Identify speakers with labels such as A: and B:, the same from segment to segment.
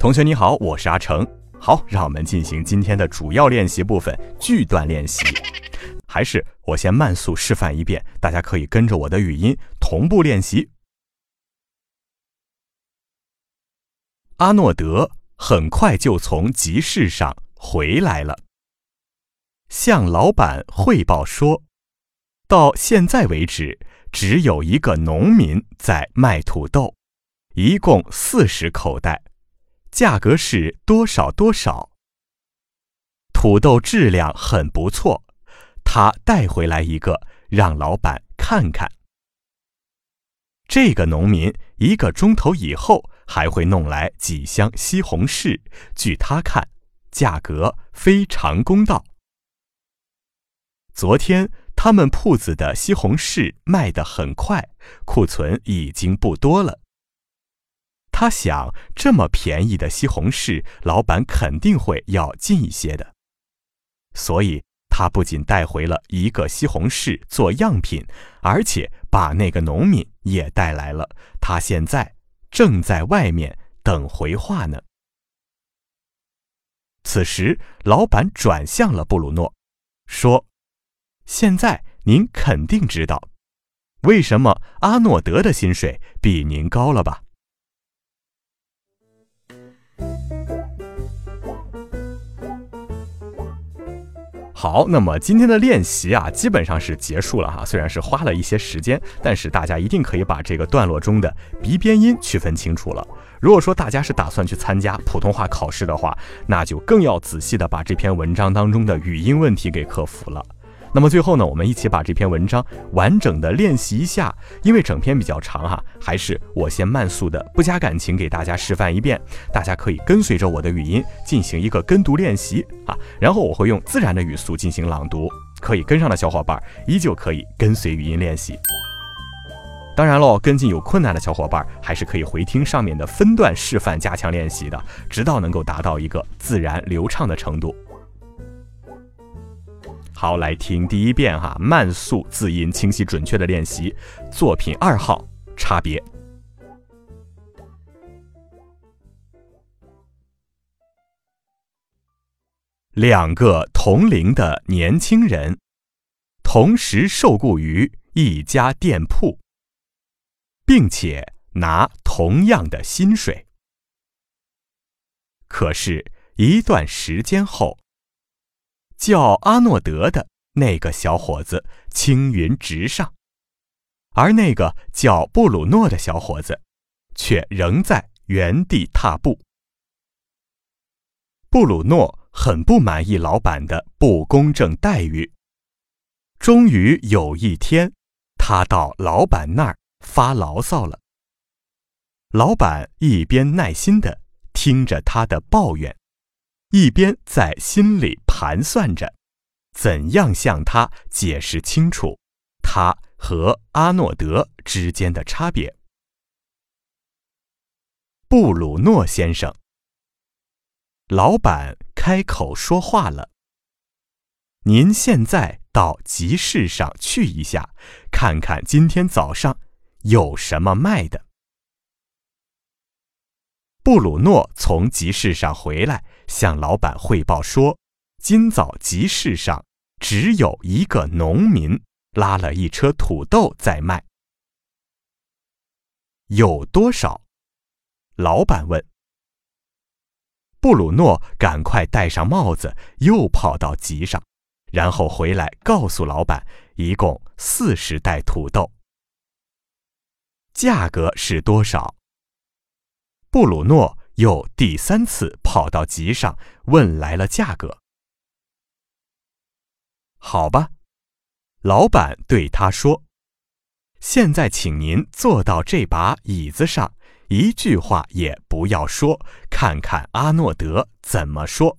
A: 同学你好，我是阿成。好，让我们进行今天的主要练习部分——句段练习。还是我先慢速示范一遍，大家可以跟着我的语音同步练习。阿诺德很快就从集市上回来了，向老板汇报说：“到现在为止，只有一个农民在卖土豆，一共四十口袋。”价格是多少多少？土豆质量很不错，他带回来一个让老板看看。这个农民一个钟头以后还会弄来几箱西红柿，据他看，价格非常公道。昨天他们铺子的西红柿卖得很快，库存已经不多了。他想，这么便宜的西红柿，老板肯定会要进一些的，所以他不仅带回了一个西红柿做样品，而且把那个农民也带来了。他现在正在外面等回话呢。此时，老板转向了布鲁诺，说：“现在您肯定知道，为什么阿诺德的薪水比您高了吧？”好，那么今天的练习啊，基本上是结束了哈。虽然是花了一些时间，但是大家一定可以把这个段落中的鼻边音区分清楚了。如果说大家是打算去参加普通话考试的话，那就更要仔细的把这篇文章当中的语音问题给克服了。那么最后呢，我们一起把这篇文章完整的练习一下，因为整篇比较长哈，还是我先慢速的不加感情给大家示范一遍，大家可以跟随着我的语音进行一个跟读练习啊，然后我会用自然的语速进行朗读，可以跟上的小伙伴依旧可以跟随语音练习。当然喽，跟进有困难的小伙伴还是可以回听上面的分段示范加强练习的，直到能够达到一个自然流畅的程度。好，来听第一遍哈，慢速、字音清晰、准确的练习。作品二号，差别。两个同龄的年轻人，同时受雇于一家店铺，并且拿同样的薪水。可是，一段时间后。叫阿诺德的那个小伙子青云直上，而那个叫布鲁诺的小伙子，却仍在原地踏步。布鲁诺很不满意老板的不公正待遇。终于有一天，他到老板那儿发牢骚了。老板一边耐心的听着他的抱怨。一边在心里盘算着，怎样向他解释清楚他和阿诺德之间的差别。布鲁诺先生，老板开口说话了：“您现在到集市上去一下，看看今天早上有什么卖的。”布鲁诺从集市上回来。向老板汇报说：“今早集市上只有一个农民拉了一车土豆在卖，有多少？”老板问。布鲁诺赶快戴上帽子，又跑到集上，然后回来告诉老板：“一共四十袋土豆，价格是多少？”布鲁诺。又第三次跑到集上问来了价格。好吧，老板对他说：“现在，请您坐到这把椅子上，一句话也不要说，看看阿诺德怎么说。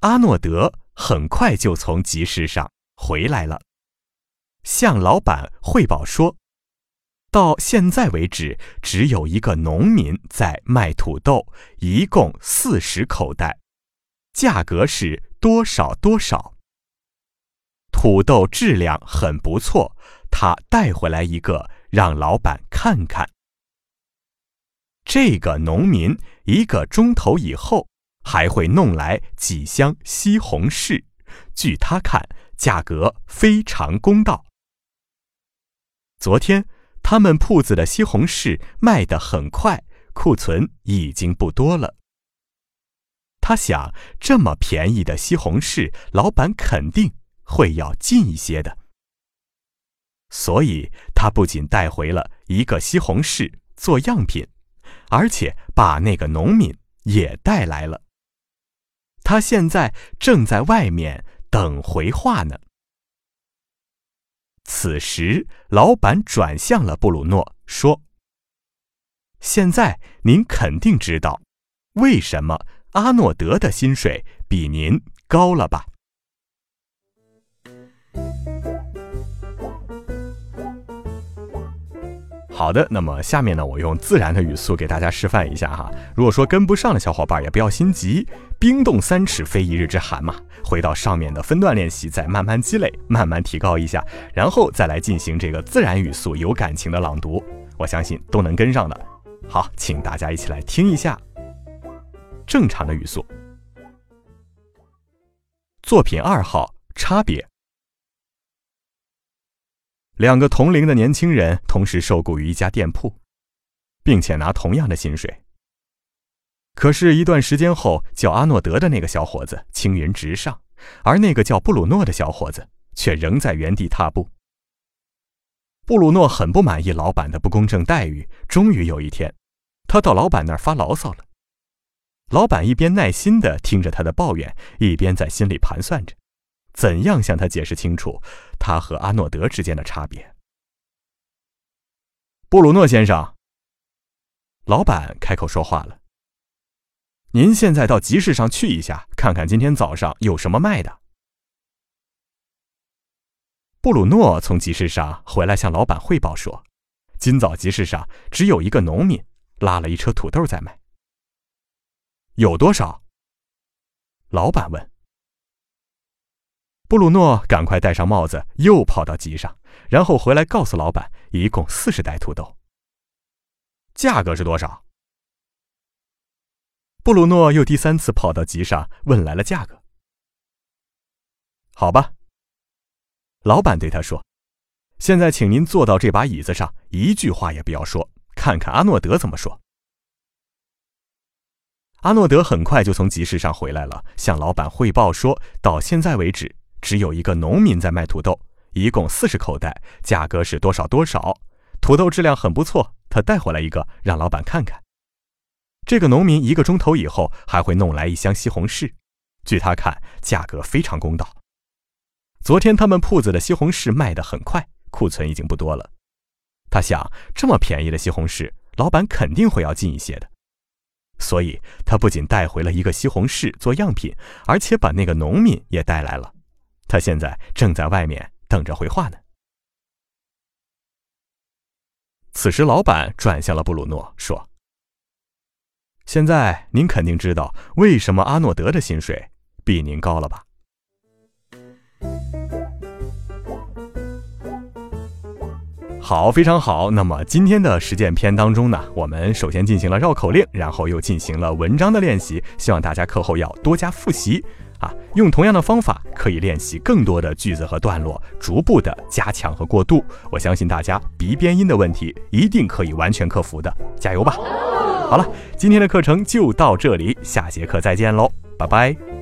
A: 阿诺德很快就从集市上回来了，向老板汇报说：“到现在为止，只有一个农民在卖土豆，一共四十口袋，价格是多少多少。土豆质量很不错，他带回来一个让老板看看。这个农民一个钟头以后。”还会弄来几箱西红柿，据他看，价格非常公道。昨天他们铺子的西红柿卖得很快，库存已经不多了。他想，这么便宜的西红柿，老板肯定会要进一些的。所以他不仅带回了一个西红柿做样品，而且把那个农民也带来了。他现在正在外面等回话呢。此时，老板转向了布鲁诺，说：“现在您肯定知道，为什么阿诺德的薪水比您高了吧？”好的，那么下面呢，我用自然的语速给大家示范一下哈。如果说跟不上的小伙伴也不要心急，冰冻三尺非一日之寒嘛。回到上面的分段练习，再慢慢积累，慢慢提高一下，然后再来进行这个自然语速、有感情的朗读，我相信都能跟上的。好，请大家一起来听一下正常的语速。作品二号，差别。两个同龄的年轻人同时受雇于一家店铺，并且拿同样的薪水。可是，一段时间后，叫阿诺德的那个小伙子青云直上，而那个叫布鲁诺的小伙子却仍在原地踏步。布鲁诺很不满意老板的不公正待遇，终于有一天，他到老板那儿发牢骚了。老板一边耐心地听着他的抱怨，一边在心里盘算着。怎样向他解释清楚他和阿诺德之间的差别？布鲁诺先生，老板开口说话了：“您现在到集市上去一下，看看今天早上有什么卖的。”布鲁诺从集市上回来，向老板汇报说：“今早集市上只有一个农民拉了一车土豆在卖。”有多少？老板问。布鲁诺赶快戴上帽子，又跑到集上，然后回来告诉老板，一共四十袋土豆。价格是多少？布鲁诺又第三次跑到集上，问来了价格。好吧，老板对他说：“现在请您坐到这把椅子上，一句话也不要说，看看阿诺德怎么说。”阿诺德很快就从集市上回来了，向老板汇报说：“到现在为止。”只有一个农民在卖土豆，一共四十口袋，价格是多少多少？土豆质量很不错，他带回来一个让老板看看。这个农民一个钟头以后还会弄来一箱西红柿，据他看，价格非常公道。昨天他们铺子的西红柿卖得很快，库存已经不多了。他想，这么便宜的西红柿，老板肯定会要进一些的，所以他不仅带回了一个西红柿做样品，而且把那个农民也带来了。他现在正在外面等着回话呢。此时，老板转向了布鲁诺，说：“现在您肯定知道为什么阿诺德的薪水比您高了吧？”好，非常好。那么今天的实践篇当中呢，我们首先进行了绕口令，然后又进行了文章的练习，希望大家课后要多加复习。啊，用同样的方法可以练习更多的句子和段落，逐步的加强和过渡。我相信大家鼻边音的问题一定可以完全克服的，加油吧！好了，今天的课程就到这里，下节课再见喽，拜拜。